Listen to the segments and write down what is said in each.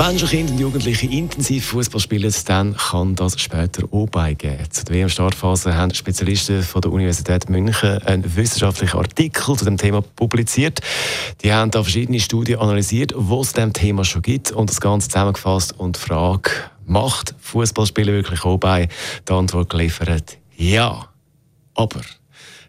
Wenn schon Kinder und Jugendliche intensiv Fußball spielen, dann kann das später auch beigeben. Zu der WM-Startphase haben Spezialisten von der Universität München einen wissenschaftlichen Artikel zu dem Thema publiziert. Die haben da verschiedene Studien analysiert, wo es dem Thema schon gibt und das Ganze zusammengefasst und die Frage, macht Fußballspielen wirklich auch bei? Die Antwort geliefert, ja. Aber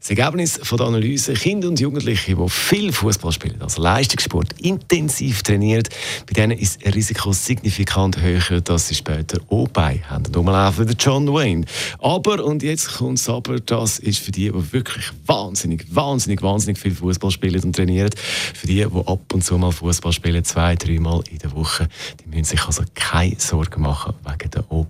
das Ergebnis von der Analyse, Kinder und Jugendliche, die viel Fußball spielen, also Leistungssport, intensiv trainiert, bei denen ist das Risiko signifikant höher, dass sie später auch bei haben. Und rumlaufen wie John Wayne. Aber, und jetzt kommt es aber, das ist für die, die wirklich wahnsinnig, wahnsinnig, wahnsinnig viel Fußball spielen und trainieren, für die, die ab und zu mal Fußball spielen, zwei, dreimal in der Woche, die müssen sich also keine Sorgen machen wegen der O-Bei.